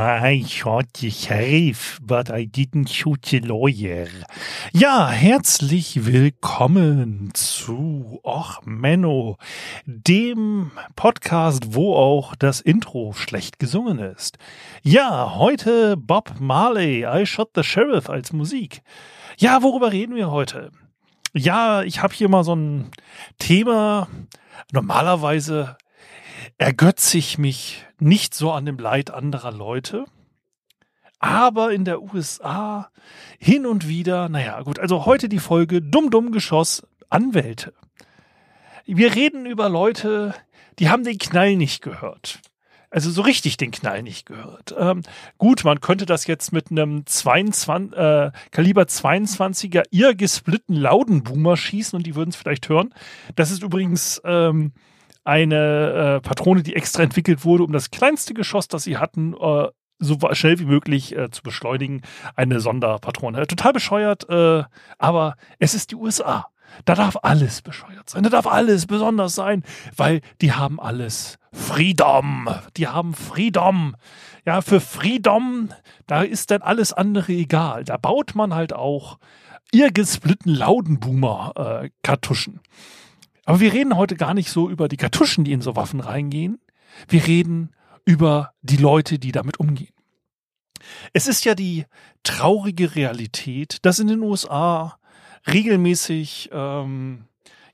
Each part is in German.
I shot the sheriff, but I didn't shoot the lawyer. Ja, herzlich willkommen zu Och Menno, dem Podcast, wo auch das Intro schlecht gesungen ist. Ja, heute Bob Marley, I Shot the Sheriff als Musik. Ja, worüber reden wir heute? Ja, ich habe hier mal so ein Thema. Normalerweise ergötze ich mich nicht so an dem Leid anderer Leute. Aber in der USA hin und wieder, naja, gut, also heute die Folge Dumm Dumm Geschoss Anwälte. Wir reden über Leute, die haben den Knall nicht gehört. Also so richtig den Knall nicht gehört. Ähm, gut, man könnte das jetzt mit einem 22, äh, Kaliber 22er ihr gesplitten Laudenboomer schießen und die würden es vielleicht hören. Das ist übrigens ähm, eine äh, Patrone, die extra entwickelt wurde, um das kleinste Geschoss, das sie hatten, äh, so schnell wie möglich äh, zu beschleunigen. Eine Sonderpatrone. Total bescheuert, äh, aber es ist die USA. Da darf alles bescheuert sein. Da darf alles besonders sein, weil die haben alles Freedom. Die haben Freedom. Ja, für Freedom, da ist dann alles andere egal. Da baut man halt auch ihr gesplitten Laudenboomer-Kartuschen. Äh, aber wir reden heute gar nicht so über die Kartuschen, die in so Waffen reingehen. Wir reden über die Leute, die damit umgehen. Es ist ja die traurige Realität, dass in den USA regelmäßig ähm,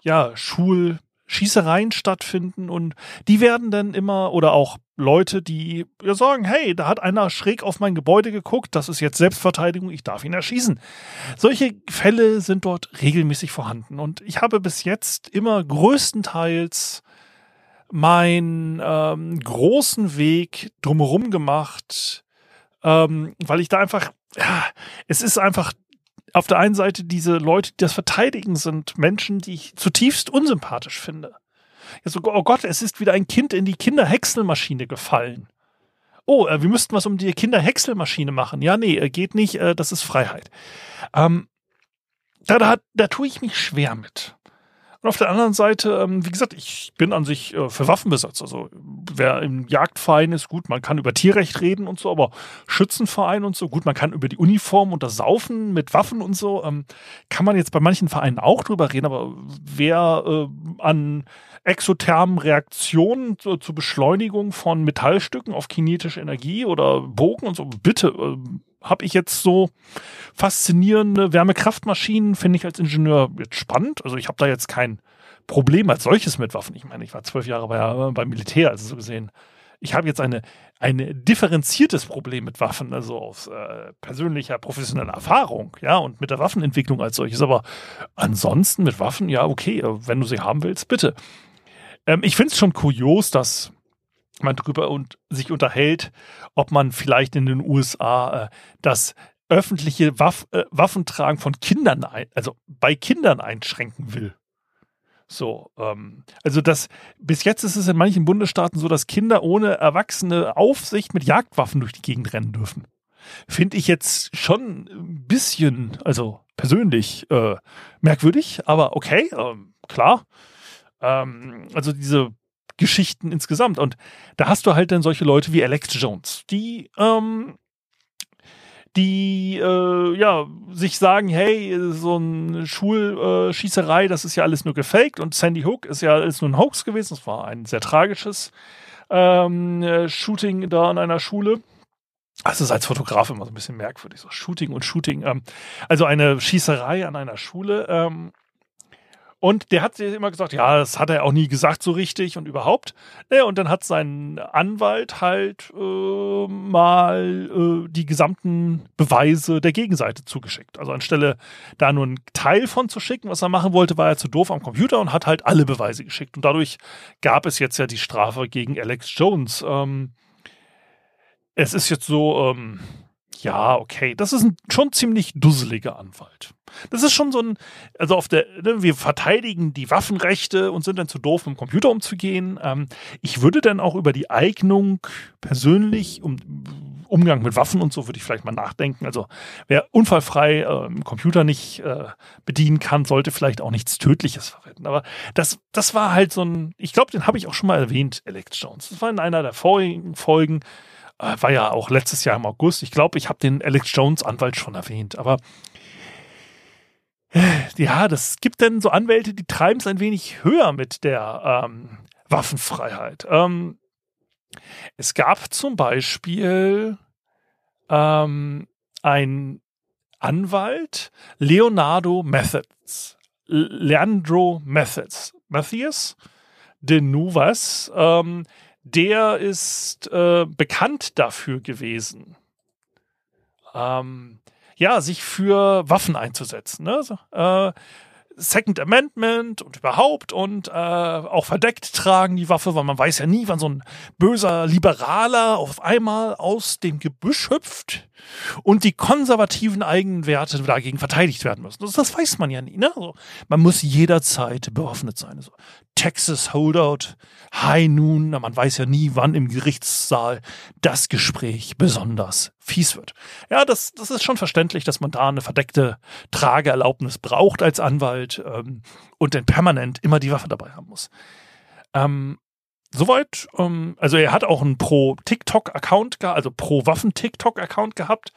ja, Schul, Schießereien stattfinden und die werden dann immer oder auch Leute, die sagen, hey, da hat einer schräg auf mein Gebäude geguckt, das ist jetzt Selbstverteidigung, ich darf ihn erschießen. Solche Fälle sind dort regelmäßig vorhanden und ich habe bis jetzt immer größtenteils meinen ähm, großen Weg drumherum gemacht, ähm, weil ich da einfach, ja, es ist einfach auf der einen Seite diese Leute, die das verteidigen, sind Menschen, die ich zutiefst unsympathisch finde. Ja, so, oh Gott, es ist wieder ein Kind in die Kinderhäckselmaschine gefallen. Oh, äh, wir müssten was um die Kinderhäckselmaschine machen. Ja, nee, äh, geht nicht, äh, das ist Freiheit. Ähm, da, da, da tue ich mich schwer mit. Und auf der anderen Seite, ähm, wie gesagt, ich bin an sich äh, für Waffenbesitz. Also wer im Jagdverein ist, gut, man kann über Tierrecht reden und so, aber Schützenverein und so, gut, man kann über die Uniform und das Saufen mit Waffen und so, ähm, kann man jetzt bei manchen Vereinen auch drüber reden, aber wer äh, an exothermen Reaktionen zur, Beschleunigung von Metallstücken auf kinetische Energie oder Bogen und so, bitte, äh, habe ich jetzt so faszinierende Wärmekraftmaschinen, finde ich als Ingenieur jetzt spannend. Also ich habe da jetzt kein Problem als solches mit Waffen. Ich meine, ich war zwölf Jahre bei, beim Militär, also so gesehen. Ich habe jetzt eine, ein differenziertes Problem mit Waffen, also aus äh, persönlicher, professioneller Erfahrung, ja, und mit der Waffenentwicklung als solches. Aber ansonsten mit Waffen, ja, okay, wenn du sie haben willst, bitte. Ähm, ich finde es schon kurios, dass man drüber und sich unterhält, ob man vielleicht in den USA äh, das öffentliche Waff, äh, Waffentragen von Kindern, ein, also bei Kindern einschränken will. So, ähm, also das, bis jetzt ist es in manchen Bundesstaaten so, dass Kinder ohne erwachsene Aufsicht mit Jagdwaffen durch die Gegend rennen dürfen. Finde ich jetzt schon ein bisschen, also persönlich äh, merkwürdig, aber okay, äh, klar. Ähm, also diese Geschichten insgesamt. Und da hast du halt dann solche Leute wie Alex Jones, die, ähm, die äh, ja sich sagen, hey, so eine Schulschießerei, das ist ja alles nur gefaked und Sandy Hook ist ja alles nur ein Hoax gewesen. Das war ein sehr tragisches ähm, äh, Shooting da an einer Schule. Das ist als Fotograf immer so ein bisschen merkwürdig, so Shooting und Shooting. Ähm, also eine Schießerei an einer Schule. Ähm, und der hat immer gesagt, ja, das hat er auch nie gesagt so richtig und überhaupt. Ja, und dann hat sein Anwalt halt äh, mal äh, die gesamten Beweise der Gegenseite zugeschickt. Also anstelle da nur einen Teil von zu schicken, was er machen wollte, war er zu doof am Computer und hat halt alle Beweise geschickt. Und dadurch gab es jetzt ja die Strafe gegen Alex Jones. Ähm, es ist jetzt so, ähm, ja, okay, das ist ein schon ziemlich dusseliger Anwalt. Das ist schon so ein, also auf der, ne, wir verteidigen die Waffenrechte und sind dann zu doof, mit dem Computer umzugehen. Ähm, ich würde dann auch über die Eignung persönlich, um Umgang mit Waffen und so würde ich vielleicht mal nachdenken. Also wer unfallfrei äh, Computer nicht äh, bedienen kann, sollte vielleicht auch nichts Tödliches verwenden. Aber das, das war halt so ein, ich glaube, den habe ich auch schon mal erwähnt, Alex Jones. Das war in einer der vorigen Folgen, äh, war ja auch letztes Jahr im August. Ich glaube, ich habe den Alex Jones Anwalt schon erwähnt. Aber ja, das gibt dann so Anwälte, die treiben es ein wenig höher mit der ähm, Waffenfreiheit. Ähm, es gab zum Beispiel ähm, ein Anwalt, Leonardo Methods, Leandro Methods, Mathias de Nuvas, ähm, der ist äh, bekannt dafür gewesen, ähm, ja, sich für Waffen einzusetzen. Ne? So, äh, Second Amendment und überhaupt und äh, auch verdeckt tragen die Waffe, weil man weiß ja nie, wann so ein böser Liberaler auf einmal aus dem Gebüsch hüpft und die konservativen Eigenwerte dagegen verteidigt werden müssen. Das, das weiß man ja nie. Ne? Also, man muss jederzeit bewaffnet sein. Also, Texas Holdout, High Noon, man weiß ja nie, wann im Gerichtssaal das Gespräch besonders fies wird. Ja, das, das ist schon verständlich, dass man da eine verdeckte Trageerlaubnis braucht als Anwalt ähm, und dann permanent immer die Waffe dabei haben muss. Ähm, soweit, ähm, also er hat auch einen Pro-TikTok-Account, also Pro-Waffen-TikTok-Account gehabt.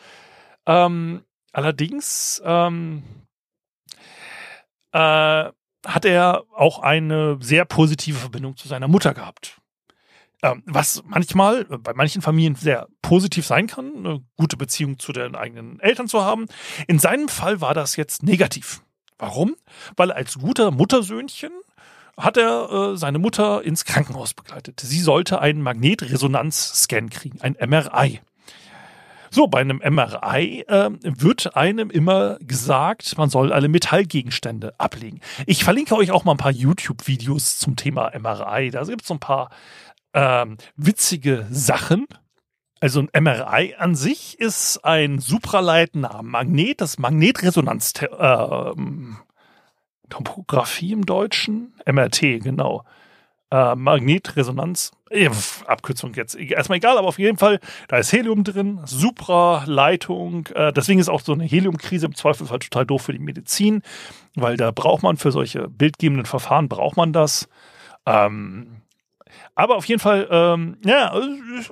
Ähm, allerdings ähm, äh, hat er auch eine sehr positive Verbindung zu seiner Mutter gehabt. Ähm, was manchmal bei manchen Familien sehr positiv sein kann, eine gute Beziehung zu den eigenen Eltern zu haben. In seinem Fall war das jetzt negativ. Warum? Weil als guter Muttersöhnchen hat er äh, seine Mutter ins Krankenhaus begleitet. Sie sollte einen Magnetresonanzscan kriegen, ein MRI. So, bei einem MRI äh, wird einem immer gesagt, man soll alle Metallgegenstände ablegen. Ich verlinke euch auch mal ein paar YouTube-Videos zum Thema MRI. Da gibt es so ein paar ähm, witzige Sachen. Also ein MRI an sich ist ein supraleitender Magnet, das Magnetresonanz äh, im Deutschen, MRT, genau. Äh, Magnetresonanz, äh, Abkürzung jetzt erstmal egal, aber auf jeden Fall, da ist Helium drin, Supraleitung. Äh, deswegen ist auch so eine Heliumkrise im Zweifelsfall total doof für die Medizin, weil da braucht man für solche bildgebenden Verfahren braucht man das. Ähm, aber auf jeden Fall, ähm, ja,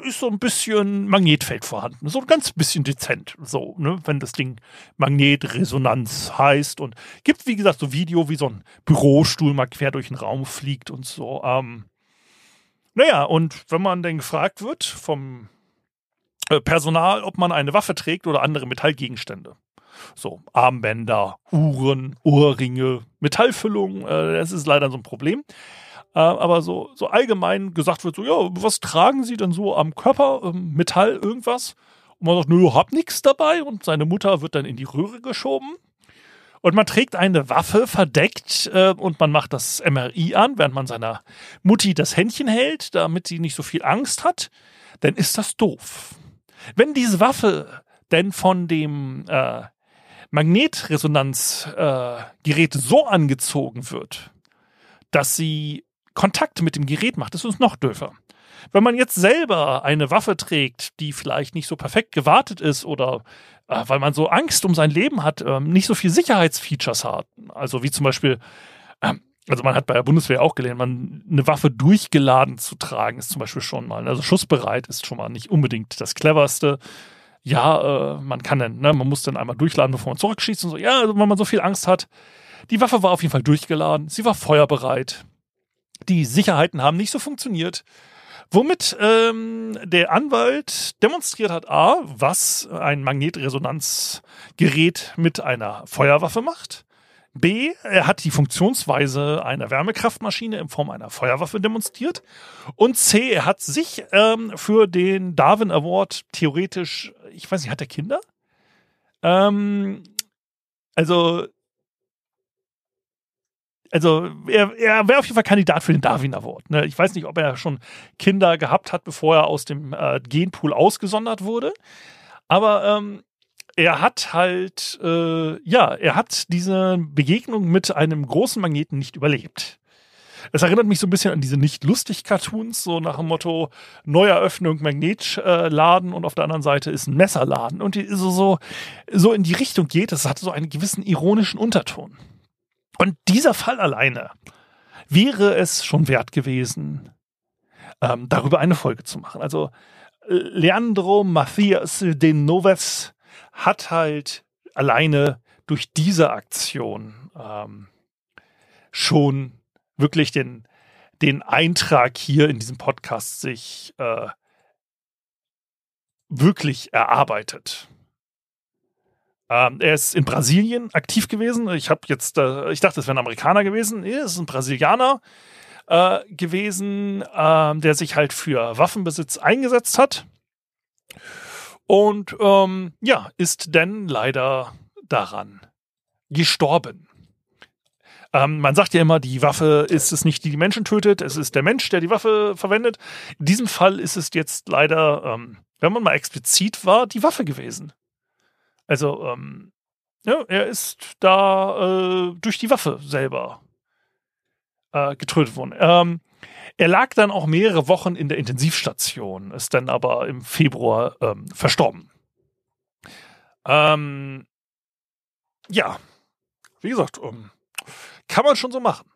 ist so ein bisschen Magnetfeld vorhanden. So ein ganz bisschen dezent. So, ne, wenn das Ding Magnetresonanz heißt. Und gibt, wie gesagt, so Video, wie so ein Bürostuhl mal quer durch den Raum fliegt und so. Ähm, naja, und wenn man dann gefragt wird vom äh, Personal, ob man eine Waffe trägt oder andere Metallgegenstände. So, Armbänder, Uhren, Ohrringe, Metallfüllung, äh, das ist leider so ein Problem. Äh, aber so, so allgemein gesagt wird so, ja, was tragen Sie denn so am Körper? Ähm, Metall, irgendwas? Und man sagt, nö, hab nichts dabei. Und seine Mutter wird dann in die Röhre geschoben. Und man trägt eine Waffe verdeckt äh, und man macht das MRI an, während man seiner Mutti das Händchen hält, damit sie nicht so viel Angst hat. Dann ist das doof. Wenn diese Waffe denn von dem äh, Magnetresonanzgerät äh, so angezogen wird, dass sie Kontakt mit dem Gerät macht, ist uns noch döfer. Wenn man jetzt selber eine Waffe trägt, die vielleicht nicht so perfekt gewartet ist oder äh, weil man so Angst um sein Leben hat, äh, nicht so viel Sicherheitsfeatures hat, also wie zum Beispiel, äh, also man hat bei der Bundeswehr auch gelernt, man eine Waffe durchgeladen zu tragen, ist zum Beispiel schon mal, also schussbereit ist schon mal nicht unbedingt das cleverste. Ja, äh, man kann dann, ne, man muss dann einmal durchladen, bevor man zurückschießt und so. Ja, also wenn man so viel Angst hat. Die Waffe war auf jeden Fall durchgeladen, sie war feuerbereit. Die Sicherheiten haben nicht so funktioniert. Womit ähm, der Anwalt demonstriert hat, a, was ein Magnetresonanzgerät mit einer Feuerwaffe macht. B, er hat die Funktionsweise einer Wärmekraftmaschine in Form einer Feuerwaffe demonstriert. Und C, er hat sich ähm, für den Darwin Award theoretisch, ich weiß nicht, hat er Kinder? Ähm, also also er, er wäre auf jeden Fall Kandidat für den Darwin Award. Ne? Ich weiß nicht, ob er schon Kinder gehabt hat, bevor er aus dem äh, Genpool ausgesondert wurde. Aber ähm, er hat halt, äh, ja, er hat diese Begegnung mit einem großen Magneten nicht überlebt. Es erinnert mich so ein bisschen an diese nicht lustig Cartoons, so nach dem Motto Neueröffnung Magnetladen und auf der anderen Seite ist ein Messerladen und die so, so, so in die Richtung geht. Das hat so einen gewissen ironischen Unterton. Und dieser Fall alleine wäre es schon wert gewesen, ähm, darüber eine Folge zu machen. Also Leandro Matthias de Noves hat halt alleine durch diese Aktion ähm, schon wirklich den, den Eintrag hier in diesem Podcast sich äh, wirklich erarbeitet. Ähm, er ist in Brasilien aktiv gewesen. Ich habe jetzt, äh, ich dachte, es wäre ein Amerikaner gewesen. Nee, es ist ein Brasilianer äh, gewesen, äh, der sich halt für Waffenbesitz eingesetzt hat. Und ähm, ja, ist denn leider daran gestorben. Ähm, man sagt ja immer, die Waffe ist es nicht, die die Menschen tötet, es ist der Mensch, der die Waffe verwendet. In diesem Fall ist es jetzt leider, ähm, wenn man mal explizit war, die Waffe gewesen. Also, ähm, ja, er ist da äh, durch die Waffe selber äh, getötet worden. Ähm, er lag dann auch mehrere Wochen in der Intensivstation, ist dann aber im Februar ähm, verstorben. Ähm, ja, wie gesagt, um, ähm, kann man schon so machen.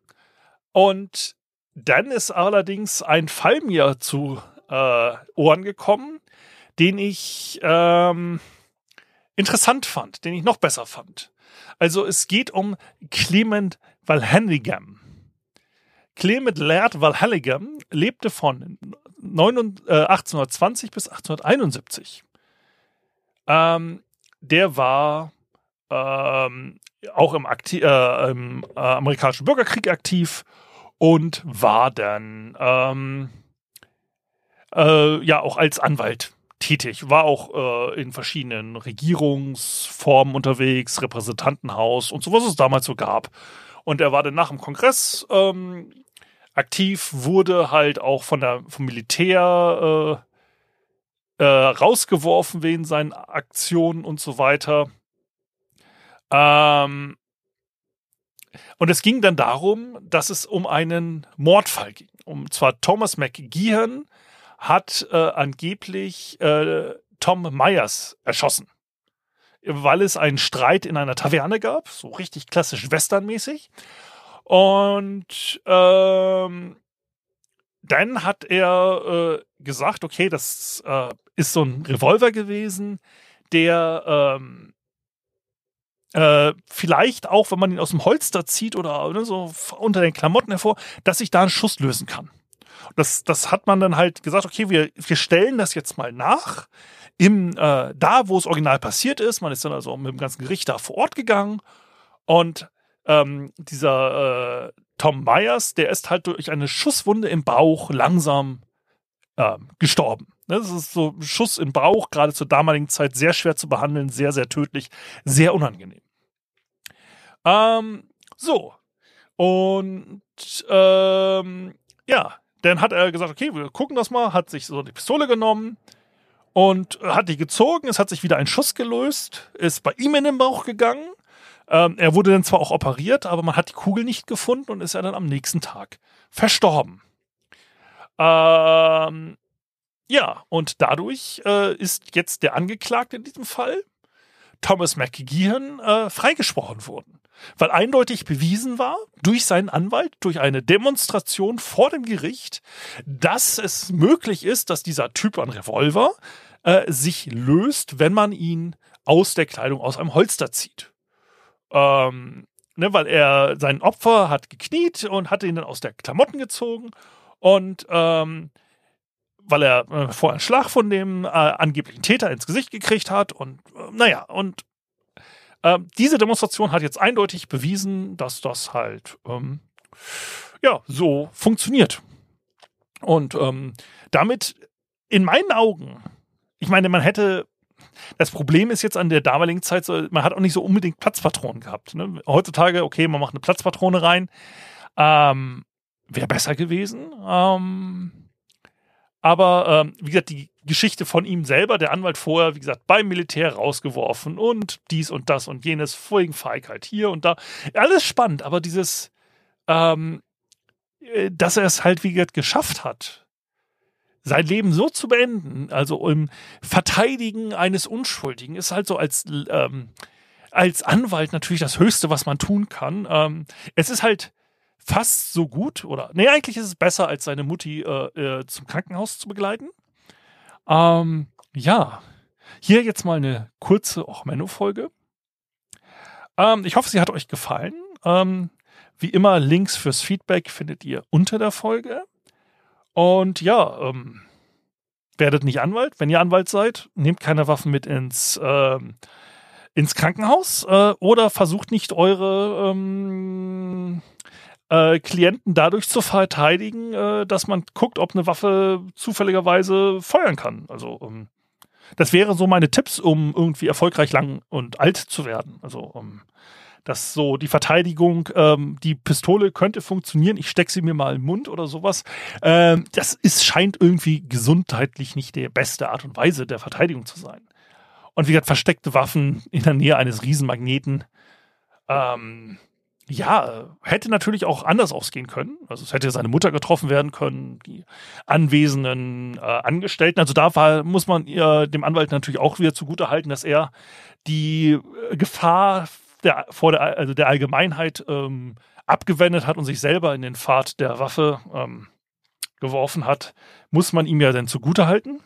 Und dann ist allerdings ein Fall mir zu äh, Ohren gekommen, den ich ähm, interessant fand, den ich noch besser fand. Also es geht um Clement Valhanigam. Clement Laird Valhalligam lebte von 1820 äh, bis 1871. Ähm, der war ähm, auch im, Akti äh, im äh, amerikanischen Bürgerkrieg aktiv und war dann ähm, äh, ja auch als Anwalt tätig, war auch äh, in verschiedenen Regierungsformen unterwegs, Repräsentantenhaus und so, was es damals so gab. Und er war dann nach dem Kongress ähm, aktiv, wurde halt auch von der, vom Militär äh, äh, rausgeworfen wegen seinen Aktionen und so weiter. Ähm, und es ging dann darum, dass es um einen Mordfall ging. Um zwar Thomas McGeehan hat äh, angeblich äh, Tom Myers erschossen, weil es einen Streit in einer Taverne gab, so richtig klassisch westernmäßig. Und ähm, dann hat er äh, gesagt, okay, das äh, ist so ein Revolver gewesen, der ähm, äh, vielleicht auch, wenn man ihn aus dem Holster zieht oder, oder so unter den Klamotten hervor, dass sich da ein Schuss lösen kann. Das, das hat man dann halt gesagt, okay, wir, wir stellen das jetzt mal nach. Im, äh, da, wo es original passiert ist, man ist dann also mit dem ganzen Gericht da vor Ort gegangen und ähm, dieser äh, Tom Myers, der ist halt durch eine Schusswunde im Bauch langsam äh, gestorben. Ne, das ist so ein Schuss im Bauch, gerade zur damaligen Zeit sehr schwer zu behandeln, sehr, sehr tödlich, sehr unangenehm. Ähm, so. Und ähm, ja, dann hat er gesagt, okay, wir gucken das mal, hat sich so die Pistole genommen und hat die gezogen, es hat sich wieder ein Schuss gelöst, ist bei ihm in den Bauch gegangen ähm, er wurde dann zwar auch operiert, aber man hat die Kugel nicht gefunden und ist ja dann am nächsten Tag verstorben. Ähm, ja, und dadurch äh, ist jetzt der Angeklagte in diesem Fall, Thomas McGeehan, äh, freigesprochen worden. Weil eindeutig bewiesen war, durch seinen Anwalt, durch eine Demonstration vor dem Gericht, dass es möglich ist, dass dieser Typ an Revolver äh, sich löst, wenn man ihn aus der Kleidung aus einem Holster zieht. Ähm, ne, weil er sein Opfer hat gekniet und hatte ihn dann aus der Klamotten gezogen und ähm, weil er äh, vorher einen Schlag von dem äh, angeblichen Täter ins Gesicht gekriegt hat und äh, naja, und äh, diese Demonstration hat jetzt eindeutig bewiesen, dass das halt ähm, ja so funktioniert. Und ähm, damit in meinen Augen, ich meine, man hätte das Problem ist jetzt an der damaligen Zeit, man hat auch nicht so unbedingt Platzpatronen gehabt. Ne? Heutzutage, okay, man macht eine Platzpatrone rein. Ähm, Wäre besser gewesen. Ähm, Aber ähm, wie gesagt, die Geschichte von ihm selber, der Anwalt vorher, wie gesagt, beim Militär rausgeworfen und dies und das und jenes, vorigen Feigheit hier und da. Alles spannend, aber dieses, ähm, äh, dass er es halt, wie gesagt, geschafft hat, sein Leben so zu beenden, also im Verteidigen eines Unschuldigen, ist halt so als, ähm, als Anwalt natürlich das Höchste, was man tun kann. Ähm, es ist halt fast so gut, oder nee, eigentlich ist es besser, als seine Mutti äh, äh, zum Krankenhaus zu begleiten. Ähm, ja, hier jetzt mal eine kurze Och-Menno-Folge. Ähm, ich hoffe, sie hat euch gefallen. Ähm, wie immer, Links fürs Feedback findet ihr unter der Folge. Und ja, ähm, werdet nicht Anwalt. Wenn ihr Anwalt seid, nehmt keine Waffen mit ins, ähm, ins Krankenhaus äh, oder versucht nicht eure ähm, äh, Klienten dadurch zu verteidigen, äh, dass man guckt, ob eine Waffe zufälligerweise feuern kann. Also ähm, das wären so meine Tipps, um irgendwie erfolgreich lang und alt zu werden. Also um, dass so die Verteidigung, ähm, die Pistole könnte funktionieren, ich stecke sie mir mal im Mund oder sowas. Ähm, das ist, scheint irgendwie gesundheitlich nicht die beste Art und Weise der Verteidigung zu sein. Und wie gesagt, versteckte Waffen in der Nähe eines Riesenmagneten. Ähm, ja, hätte natürlich auch anders ausgehen können. Also es hätte seine Mutter getroffen werden können, die anwesenden äh, Angestellten. Also da war, muss man ihr, dem Anwalt natürlich auch wieder zugute halten, dass er die äh, Gefahr der, vor der, also der Allgemeinheit ähm, abgewendet hat und sich selber in den Pfad der Waffe ähm, geworfen hat, muss man ihm ja dann zugute halten.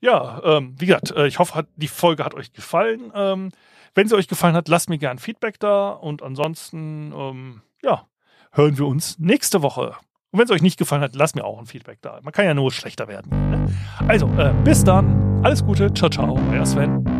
Ja, ähm, wie gesagt, äh, ich hoffe, hat, die Folge hat euch gefallen. Ähm, wenn sie euch gefallen hat, lasst mir gern Feedback da und ansonsten, ähm, ja, hören wir uns nächste Woche. Und wenn es euch nicht gefallen hat, lasst mir auch ein Feedback da. Man kann ja nur schlechter werden. Ne? Also, äh, bis dann. Alles Gute. Ciao, ciao. Euer Sven.